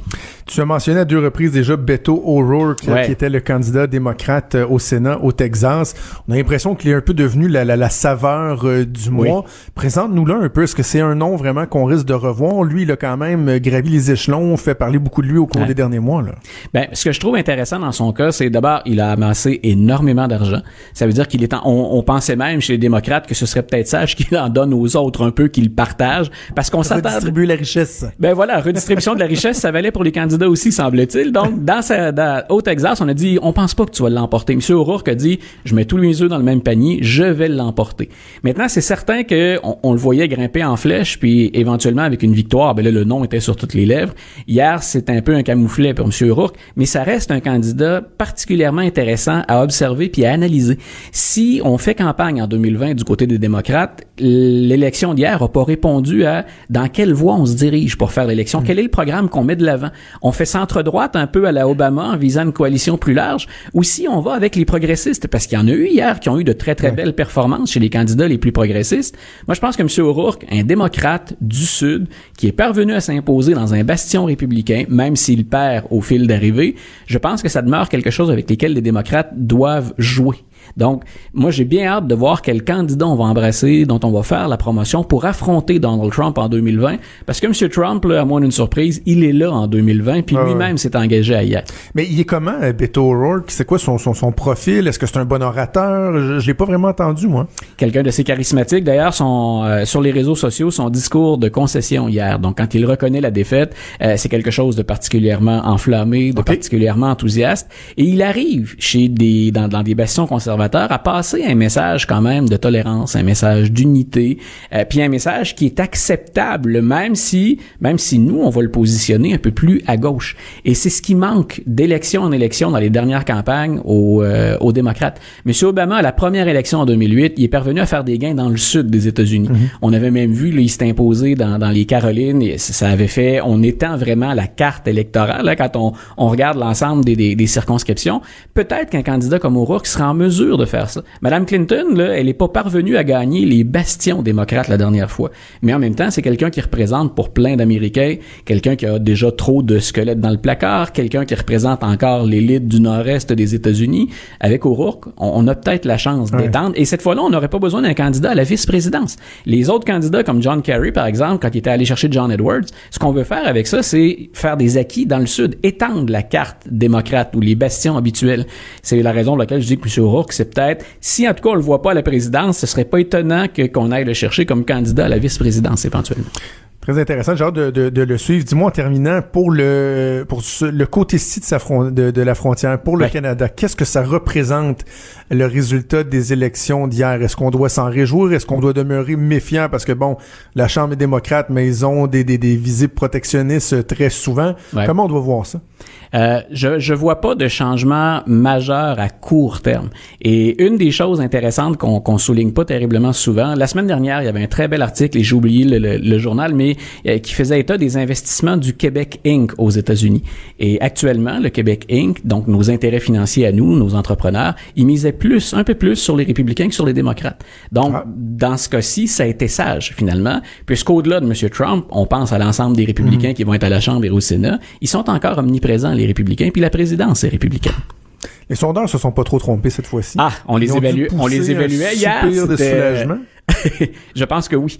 Tu as mentionné à deux reprises déjà Beto O'Rourke, qui était le candidat démocrate euh, au Sénat au Texas. On a l'impression qu'il est un peu devenu la, la, saveur euh, du mois. Présente-nous là un peu. Est-ce que c'est un nom vraiment qu'on risque de revoir? Lui, il a quand même euh, gravi les échelons, fait parler beaucoup de lui au cours des derniers mois. Là. Ben, ce que je trouve intéressant dans son cas, c'est d'abord, il a amassé énormément d'argent. Ça veut dire qu'il est en, on, on, pensait même chez les démocrates que ce serait peut-être sage <laughs> qu'il en donne aux autres un peu, qu'il partage, parce qu'on s'attend... Redistribuer la richesse. Ben voilà, redistribution de la richesse, ça valait pour les candidats aussi, semble-t-il. Donc, dans, sa, dans, au Texas, on a dit, on pense pas que tu vas l'emporter. Monsieur O'Rourke a dit, je mets tous les œufs dans le même panier, je vais l'emporter. Maintenant, c'est certain que on, le voyait grimper en flèche, puis éventuellement avec une victoire, ben là, le nom était sur toutes les lèvres. Hier, c'est un peu un camouflet pour Monsieur O'Rourke, mais ça reste un candidat particulièrement intéressant à observer puis à analyser. Si on fait campagne en 2020 du côté des démocrates, l'élection d'hier a pas répondu à dans quelle voie on se dirige pour faire l'élection, mm. quel est le programme qu'on met de l'avant? On fait centre-droite un peu à la Obama en visant une coalition plus large, ou si on va avec les progressistes, parce qu'il y en a eu hier qui ont eu de très très belles performances chez les candidats les plus progressistes. Moi, je pense que M. O'Rourke, un démocrate du Sud, qui est parvenu à s'imposer dans un bastion républicain, même s'il perd au fil d'arrivée, je pense que ça demeure quelque chose avec lequel les démocrates doivent jouer. Donc, moi, j'ai bien hâte de voir quel candidat on va embrasser, dont on va faire la promotion pour affronter Donald Trump en 2020. Parce que M. Trump, là, à moins d'une surprise, il est là en 2020, puis lui-même s'est engagé à y être. Mais il est comment, euh, Beto O'Rourke? C'est quoi son, son, son profil? Est-ce que c'est un bon orateur? Je, je l'ai pas vraiment entendu, moi. Quelqu'un de assez charismatique. D'ailleurs, son euh, sur les réseaux sociaux, son discours de concession hier. Donc, quand il reconnaît la défaite, euh, c'est quelque chose de particulièrement enflammé, de particulièrement enthousiaste. Et il arrive chez des dans, dans des bastions conservateurs à passer un message quand même de tolérance, un message d'unité, euh, puis un message qui est acceptable, même si, même si nous, on va le positionner un peu plus à gauche. Et c'est ce qui manque d'élection en élection dans les dernières campagnes aux, euh, aux démocrates. Monsieur Obama, à la première élection en 2008, il est parvenu à faire des gains dans le sud des États-Unis. Mm-hmm. On avait même vu, là, il s'est imposé dans, dans les Carolines, et ça avait fait, on étend vraiment la carte électorale, là, quand on, on regarde l'ensemble des, des, des circonscriptions. Peut-être qu'un candidat comme O'Rourke sera en mesure de faire ça. Madame Clinton, là, elle n'est pas parvenue à gagner les bastions démocrates la dernière fois. Mais en même temps, c'est quelqu'un qui représente pour plein d'Américains, quelqu'un qui a déjà trop de squelettes dans le placard, quelqu'un qui représente encore l'élite du nord-est des États-Unis. Avec O'Rourke, on, a peut-être la chance d'étendre. Et cette fois-là, on n'aurait pas besoin d'un candidat à la vice-présidence. Les autres candidats, comme John Kerry, par exemple, quand il était allé chercher John Edwards, ce qu'on veut faire avec ça, c'est faire des acquis dans le Sud, étendre la carte démocrate ou les bastions habituels. C'est la raison pour laquelle je dis que M. O'Rourke, c'est peut-être, si en tout cas on le voit pas à la présidence, ce serait pas étonnant qu'on aille le chercher comme candidat à la vice-présidence éventuellement. Très intéressant. J'ai hâte de, de, le suivre. Dis-moi en terminant, pour le pour le côté-ci de, sa de, de, la frontière, pour le Canada, qu'est-ce que ça représente le résultat des élections d'hier? Est-ce qu'on doit s'en réjouir? Est-ce qu'on doit demeurer méfiant? Parce que bon, la Chambre est démocrate, mais ils ont des, des, des visites protectionnistes très souvent. Comment on doit voir ça? Euh, je je vois pas de changement majeur à court terme. Et une des choses intéressantes qu'on qu'on souligne pas terriblement souvent, la semaine dernière, il y avait un très bel article et j'ai oublié le, le, journal, mais euh, qui faisait état des investissements du Québec Inc. aux États-Unis. Et actuellement, le Québec Inc. donc nos intérêts financiers à nous, nos entrepreneurs, ils misaient plus, un peu plus sur les républicains que sur les démocrates. Donc, ah. dans ce cas-ci, ça a été sage finalement, puisqu'au-delà de M. Trump, on pense à l'ensemble des républicains mhm. qui vont être à la Chambre et au Sénat, ils sont encore omniprésents les républicains, puis la présidence est républicaine. Les sondeurs se sont pas trop trompés cette fois-ci. Ah, on les évalue, on les évaluait hier. de soulagement. <laughs> je pense que oui.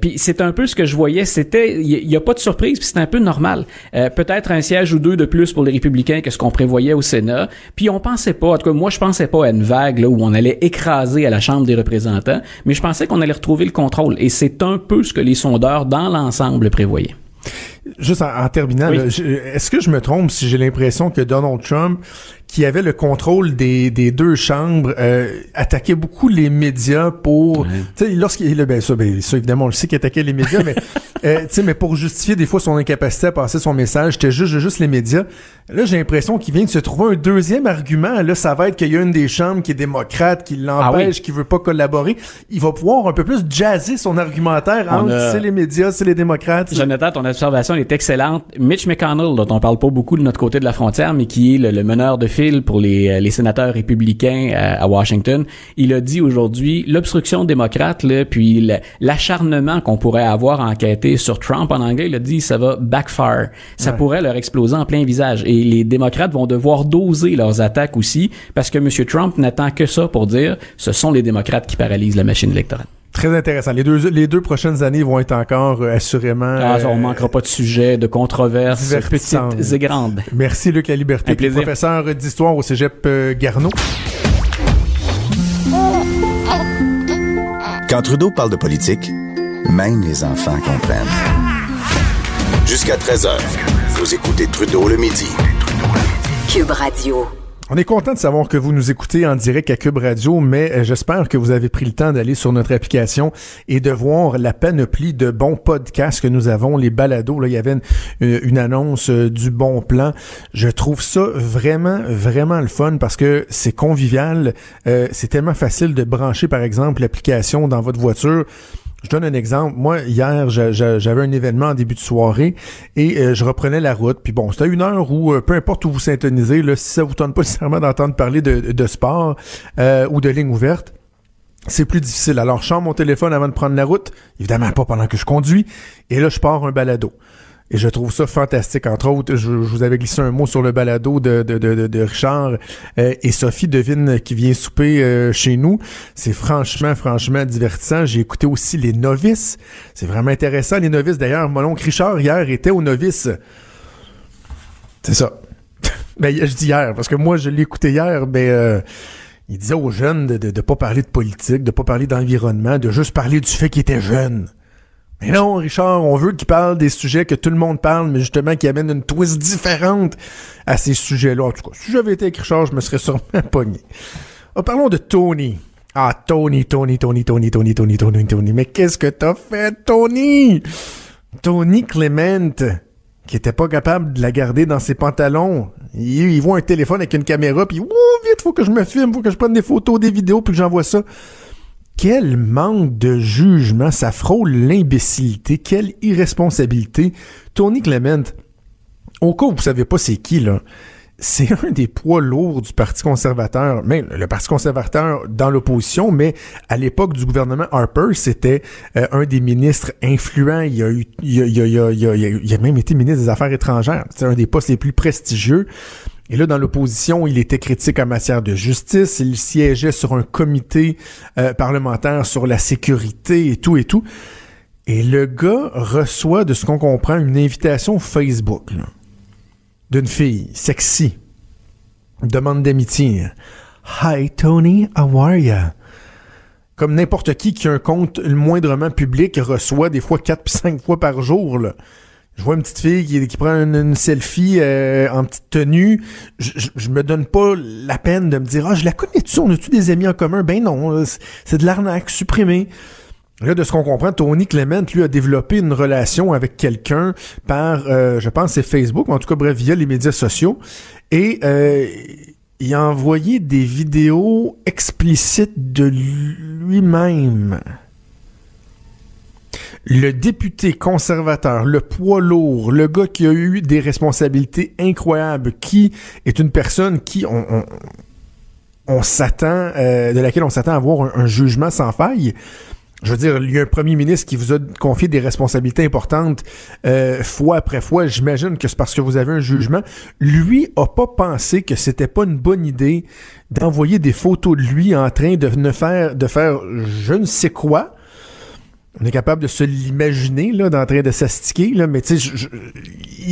puis c'est un peu ce que je voyais. C'était, il y, a pas de surprise, puis c'est un peu normal. Euh, peut-être un siège ou deux de plus pour les républicains que ce qu'on prévoyait au Sénat. Puis on pensait pas, en tout cas moi je pensais pas à une vague là où on allait écraser à la Chambre des représentants, mais je pensais qu'on allait retrouver le contrôle. Et c'est un peu ce que les sondeurs dans l'ensemble prévoyaient. Juste en, terminant, est-ce que je me trompe si j'ai l'impression que Donald Trump qui avait le contrôle des, des deux chambres, euh, attaquait beaucoup les médias pour, tu sais, lorsqu'il, ben ça, ben ça évidemment on le sait qu'il attaquait les médias, mais <laughs> euh, tu sais, mais pour justifier des fois son incapacité à passer son message, c'était juste juste les médias. Là, j'ai l'impression qu'il vient de se trouver un deuxième argument. Là, ça va être qu'il y a une des chambres qui est démocrate, qui l'empêche, ah qui veut pas collaborer. Il va pouvoir un peu plus jazzer son argumentaire entre c'est les médias, c'est les démocrates. Jonathan, ton observation est excellente. Mitch McConnell, dont on parle pas beaucoup de notre côté de la frontière, mais qui est le, le meneur de fil pour les, euh, les sénateurs républicains à, à, Washington. Il a dit aujourd'hui l'obstruction démocrate, là, puis l'acharnement qu'on pourrait avoir enquêté sur Trump en anglais, il a dit ça va backfire. Ça pourrait leur exploser en plein visage. Et les démocrates vont devoir doser leurs attaques aussi parce que M. Trump n'attend que ça pour dire ce sont les démocrates qui paralysent la machine électorale. Très intéressant. Les deux, les deux prochaines années vont être encore euh, assurément. Ah, on euh, manquera pas de sujets, de controverses petites et grandes. Merci Luc à Liberté, professeur d'histoire au Cégep euh, Garneau. Quand Trudeau parle de politique, même les enfants comprennent. Jusqu'à 13h, vous écoutez Trudeau le midi. Cube Radio. On est content de savoir que vous nous écoutez en direct à Cube Radio, mais euh, j'espère que vous avez pris le temps d'aller sur notre application et de voir la panoplie de bons podcasts que nous avons, les balados. Là, il y avait une, annonce euh, du bon plan. Je trouve ça vraiment, vraiment le fun parce que c'est convivial. Euh, c'est tellement facile de brancher, par exemple, l'application dans votre voiture je donne un exemple. Moi, hier, j'avais un événement en début de soirée et euh, je reprenais la route. Puis bon, c'était une heure où, euh, peu importe où vous syntonisez, là, si ça vous tente pas nécessairement d'entendre parler de, sport euh, ou de ligne ouverte, c'est plus difficile. Alors, je sors mon téléphone avant de prendre la route. Évidemment pas pendant que je conduis. Et là, je pars un balado. Et je trouve ça fantastique. Entre autres, je, vous avais glissé un mot sur le balado de, de, de, de Richard euh, et Sophie Devine qui vient souper euh, chez nous. C'est franchement, franchement divertissant. J'ai écouté aussi Les Novices. C'est vraiment intéressant, Les Novices. D'ailleurs, mon oncle Richard, hier, était aux Novices. C'est ça. <laughs> ben, je dis hier, parce que moi, je l'ai écouté hier, ben... Euh, il disait aux jeunes de, de pas parler de politique, de pas parler d'environnement, de juste parler du fait qu'ils étaient jeunes. Mais non, Richard, on veut qu'il parle des sujets que tout le monde parle, mais justement qui amène une twist différente à ces sujets-là. En tout cas, si j'avais été avec Richard, je me serais sûrement <laughs> pogné. Oh, parlons de Tony. Ah, Tony, Tony, Tony, Tony, Tony, Tony, Tony, Tony. Mais qu'est-ce que t'as fait, Tony? Tony Clement, qui était pas capable de la garder dans ses pantalons. Il, voit un téléphone avec une caméra, puis, ouh, vite, faut que je me filme, faut que je prenne des photos, des vidéos, puis que j'envoie ça. Quel manque de jugement, ça frôle l'imbécilité, quelle irresponsabilité. Tony Clement, au cas où vous savez pas c'est qui, là, c'est un des poids lourds du Parti conservateur, même le Parti conservateur dans l'opposition, mais à l'époque du gouvernement Harper, c'était euh, un des ministres influents. Il il a même été ministre des Affaires étrangères. C'est un des postes les plus prestigieux. Et là, dans l'opposition, il était critique en matière de justice. Il siégeait sur un comité euh, parlementaire sur la sécurité et tout et tout. Et le gars reçoit, de ce qu'on comprend, une invitation Facebook d'une fille sexy. demande d'amitié. Hi Tony, how are ya? Comme n'importe qui qui a un compte le moindrement public reçoit des fois 4 5 fois par jour. Je vois une petite fille qui, qui prend une, selfie euh, en petite tenue. Je, me donne pas la peine de me dire Ah, je la connais-tu? On a-tu des amis en commun? Ben non, c'est de l'arnaque, supprimé. Là, de ce qu'on comprend, Tony Clement, lui, a développé une relation avec quelqu'un par, euh, je pense, c'est Facebook, en tout cas, bref, via les médias sociaux. Et euh, il a envoyé des vidéos explicites de lui-même. Le député conservateur, le poids lourd, le gars qui a eu des responsabilités incroyables, qui est une personne qui on, on, s'attend, euh, de laquelle on s'attend à avoir un jugement sans faille je veux dire, il y a un premier ministre qui vous a confié des responsabilités importantes euh, fois après fois. J'imagine que c'est parce que vous avez un jugement. Lui a pas pensé que c'était pas une bonne idée d'envoyer des photos de lui en train de ne faire de faire je ne sais quoi on est capable de se l'imaginer là, d'en train de s'astiquer là, mais tu sais,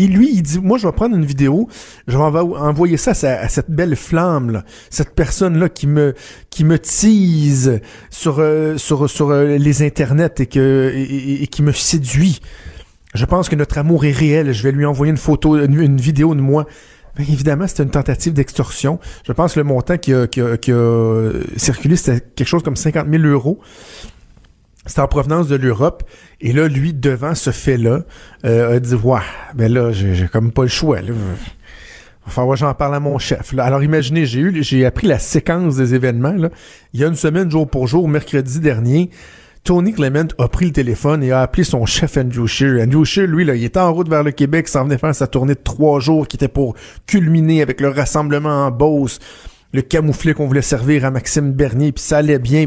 lui il dit, moi je vais prendre une vidéo, je vais envoyer ça à, cette belle flamme là, cette personne là qui me qui me tease sur euh, sur sur euh, les internets et que et, qui me séduit. Je pense que notre amour est réel. Je vais lui envoyer une photo, une, vidéo de moi. Bien évidemment, c'était une tentative d'extorsion. Je pense que le montant qui a, qui a, qui a circulé, c'était quelque chose comme 50 000 euros. C'est en provenance de l'Europe. Et là, lui, devant ce fait-là, euh, a dit Ouais, mais là, j'ai comme pas le choix. Là. Enfin, moi, j'en parle à mon chef. Alors, imaginez, j'ai eu, j'ai appris la séquence des événements. Il y a une semaine, jour pour jour, mercredi dernier, Tony Clement a pris le téléphone et a appelé son chef Andrew Scheer. Andrew Scheer, lui, là, il était en route vers le Québec, s'en venait faire sa tournée de trois jours qui était pour culminer avec le rassemblement en Beauce, le camouflet qu'on voulait servir à Maxime Bernier, puis ça allait bien.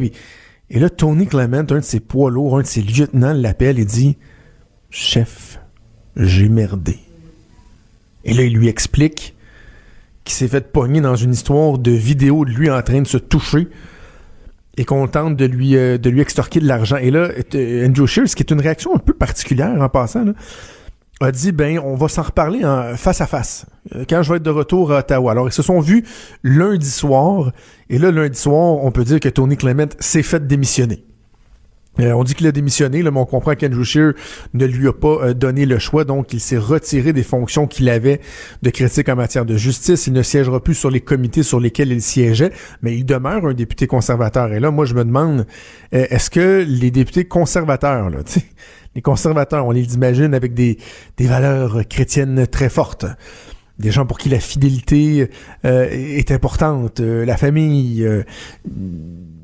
Et là, Tony Clement, un de ses poids lourds, un de ses lieutenants, l'appelle et dit Chef, j'ai merdé. Et là, il lui explique qu'il s'est fait pogner dans une histoire de vidéo de lui en train de se toucher et qu'on tente de lui, euh, de lui extorquer de l'argent. Et là, euh, Andrew Shears, qui est une réaction un peu particulière en passant, là, a dit ben on va s'en reparler en face à face euh, quand je vais être de retour à Ottawa. Alors ils se sont vus lundi soir et là lundi soir, on peut dire que Tony Clement s'est fait démissionner. Euh, on dit qu'il a démissionné, là, mais on comprend qu'Andrew Scheer ne lui a pas euh, donné le choix, donc il s'est retiré des fonctions qu'il avait de critique en matière de justice. Il ne siégera plus sur les comités sur lesquels il siégeait, mais il demeure un député conservateur. Et là, moi, je me demande, est-ce que les députés conservateurs, là, les conservateurs, on les imagine avec des, des valeurs chrétiennes très fortes. Des gens pour qui la fidélité euh, est importante, euh, la famille, euh,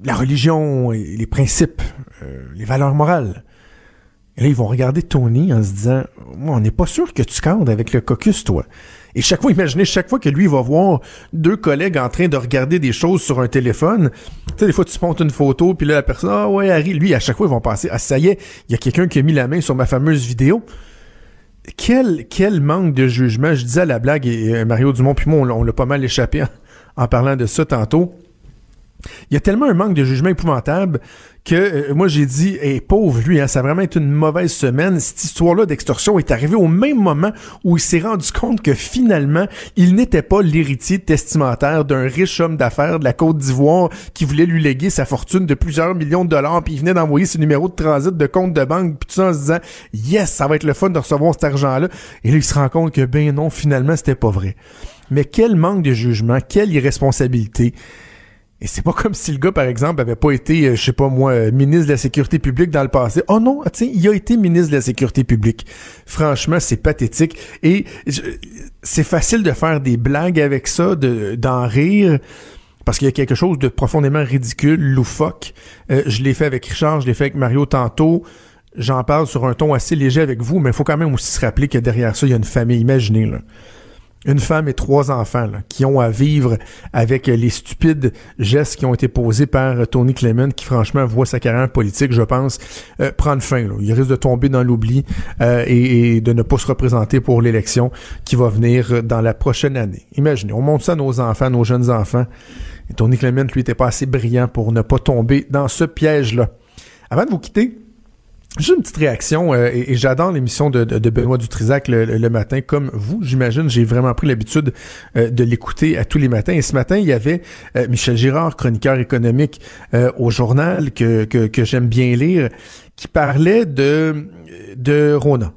la religion, les principes, les valeurs morales. Et là, ils vont regarder Tony en se disant, on n'est pas sûr que tu candes avec le caucus, toi. Et chaque fois, imaginez, chaque fois que lui va voir deux collègues en train de regarder des choses sur un téléphone, tu sais, des fois, tu montes une photo, puis là, la personne, ah ouais, Harry, lui, à chaque fois, ils vont penser, ah, ça y est, il y a quelqu'un qui a mis la main sur ma fameuse vidéo. Quel, quel manque de jugement. Je disais à la blague, et, Mario Dumont puis moi, on, l'a pas mal échappé en parlant de ça tantôt. Il y a tellement un manque de jugement épouvantable que euh, moi j'ai dit, et pauvre lui, hein, ça vraiment été une mauvaise semaine. Cette histoire-là d'extorsion est arrivée au même moment où il s'est rendu compte que finalement, il n'était pas l'héritier testamentaire d'un riche homme d'affaires de la Côte d'Ivoire qui voulait lui léguer sa fortune de plusieurs millions de dollars, puis il venait d'envoyer ses numéros de transit de compte de banque, puis tout ça en se disant, yes, ça va être le fun de recevoir cet argent-là. Et là, il se rend compte que ben non, finalement, c'était pas vrai. Mais quel manque de jugement, quelle irresponsabilité. Et c'est pas <laughs> comme si le gars, par exemple, avait pas été, euh, je sais pas moi, euh, ministre de la Sécurité publique dans le passé. Oh non, tu il a été ministre de la Sécurité publique. Franchement, c'est pathétique. Et c'est facile de faire des blagues avec ça, de d'en rire. Parce qu'il y a quelque chose de profondément ridicule, loufoque. Euh, je l'ai fait avec Richard, je l'ai fait avec Mario tantôt. J'en parle sur un ton assez léger avec vous, mais il faut quand même aussi se rappeler que derrière ça, il y a une famille. Imaginez, là une femme et trois enfants qui ont à vivre avec les stupides gestes qui ont été posés par Tony Clement, qui franchement voit sa carrière politique, je pense, euh, prendre fin. Il risque de tomber dans l'oubli euh, et, de ne pas se représenter pour l'élection qui va venir dans la prochaine année. Imaginez, on montre ça à nos enfants, nos jeunes enfants. Tony Clement, lui, était pas assez brillant pour ne pas tomber dans ce piège-là. Avant de vous quitter, Juste une petite réaction, euh, et, j'adore l'émission de, Benoît Dutrisac le, matin, comme vous, j'imagine, j'ai vraiment pris l'habitude euh, de l'écouter à tous les matins. Et ce matin, il y avait euh, Michel Girard, chroniqueur économique au journal que, que, que j'aime bien lire, qui parlait de, de Rona.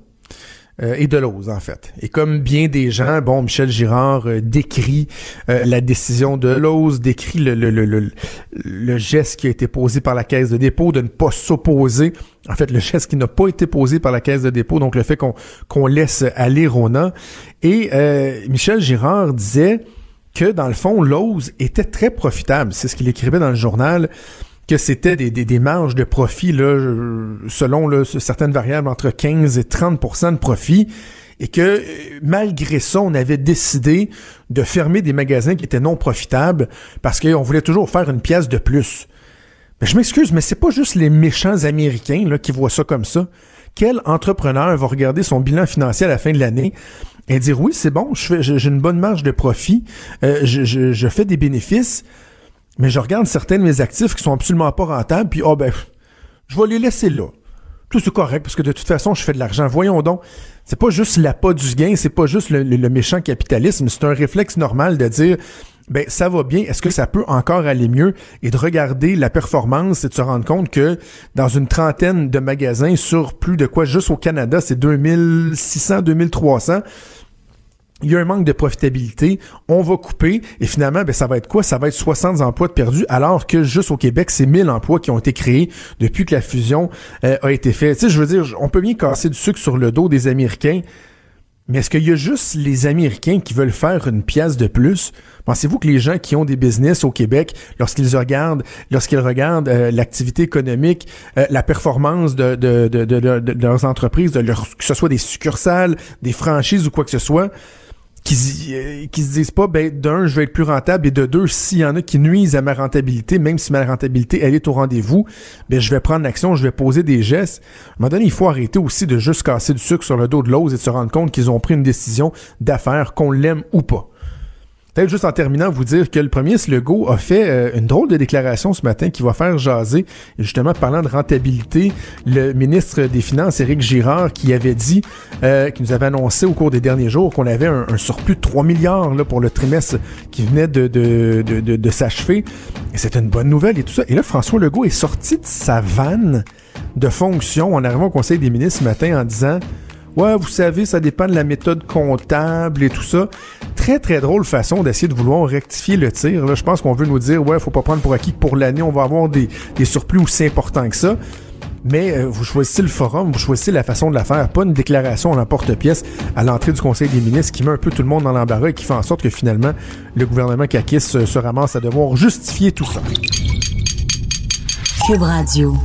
Euh, et de l'ose en fait. Et comme bien des gens, bon, Michel Girard euh, décrit euh, la décision de l'ose, décrit le, le, le, le, geste qui a été posé par la Caisse de dépôt de ne pas s'opposer, en fait, le geste qui n'a pas été posé par la Caisse de dépôt, donc le fait qu'on laisse aller Rona. Et Michel Girard disait que dans le fond, l'ose était très profitable. C'est ce qu'il écrivait dans le journal que c'était des, des, marges de profit, là, selon là, certaines variables, entre 15 et 30% de profit, et que euh, malgré ça, on avait décidé de fermer des magasins qui étaient non profitables parce qu'on voulait toujours faire une pièce de plus. Mais je m'excuse, mais c'est pas juste les méchants Américains là, qui voient ça comme ça. Quel entrepreneur va regarder son bilan financier à la fin de l'année et dire oui, c'est bon, j'ai une bonne marge de profit, euh, je fais des bénéfices, mais je regarde certains de mes actifs qui sont absolument pas rentables, puis oh ben, je vais les laisser là. Tout c'est correct, parce que de toute façon, je fais de l'argent. Voyons donc, c'est pas juste l'appât du gain, c'est pas juste le, méchant capitalisme, c'est un réflexe normal de dire ben ça va bien, est-ce que ça peut encore aller mieux? Et de regarder la performance et de se rendre compte que dans une trentaine de magasins sur plus de quoi? Juste au Canada, c'est 2600 2300 il y a un manque de profitabilité, on va couper, et finalement, ben, ça va être quoi? Ça va être 60 emplois perdus, alors que juste au Québec, c'est 1000 emplois qui ont été créés depuis que la fusion euh, a été faite. Tu sais, je veux dire, on peut bien casser du sucre sur le dos des Américains, mais est-ce qu'il y a juste les Américains qui veulent faire une pièce de plus? Pensez-vous que les gens qui ont des business au Québec, lorsqu'ils regardent, lorsqu'ils regardent euh, l'activité économique, euh, la performance de, de, de, de, leurs entreprises, que ce soit des succursales, des franchises ou quoi que ce soit, qui, euh, qui se disent pas, ben, d'un, je vais être plus rentable, et de deux, s'il y en a qui nuisent à ma rentabilité, même si ma rentabilité, elle est au rendez-vous, ben, je vais prendre l'action, je vais poser des gestes. À un moment il faut arrêter aussi de juste casser du sucre sur le dos de l'ose et de se rendre compte qu'ils ont pris une décision d'affaires, qu'on l'aime ou pas. Peut-être juste en terminant, vous dire que le premier Legault a fait euh, une drôle de déclaration ce matin qui va faire jaser. justement, parlant de rentabilité, le ministre des Finances, Éric Girard, qui avait dit, euh, qui nous avait annoncé au cours des derniers jours qu'on avait un, surplus de 3 milliards là, pour le trimestre qui venait de, de, de, de, s'achever. Et c'est une bonne nouvelle et tout ça. Et là, François Legault est sorti de sa vanne de fonction en arrivant au Conseil des ministres ce matin en disant Ouais, vous savez, ça dépend de la méthode comptable et tout ça. Très, très drôle façon d'essayer de vouloir rectifier le tir. Là, je pense qu'on veut nous dire, ouais, faut pas prendre pour acquis que pour l'année, on va avoir des, des surplus aussi importants que ça. Mais euh, vous choisissez le forum, vous choisissez la façon de la faire, pas une déclaration en emporte-pièce à l'entrée du Conseil des ministres qui met un peu tout le monde dans l'embarras et qui fait en sorte que finalement, le gouvernement Kakis se, se ramasse à devoir justifier tout ça. Cube Radio.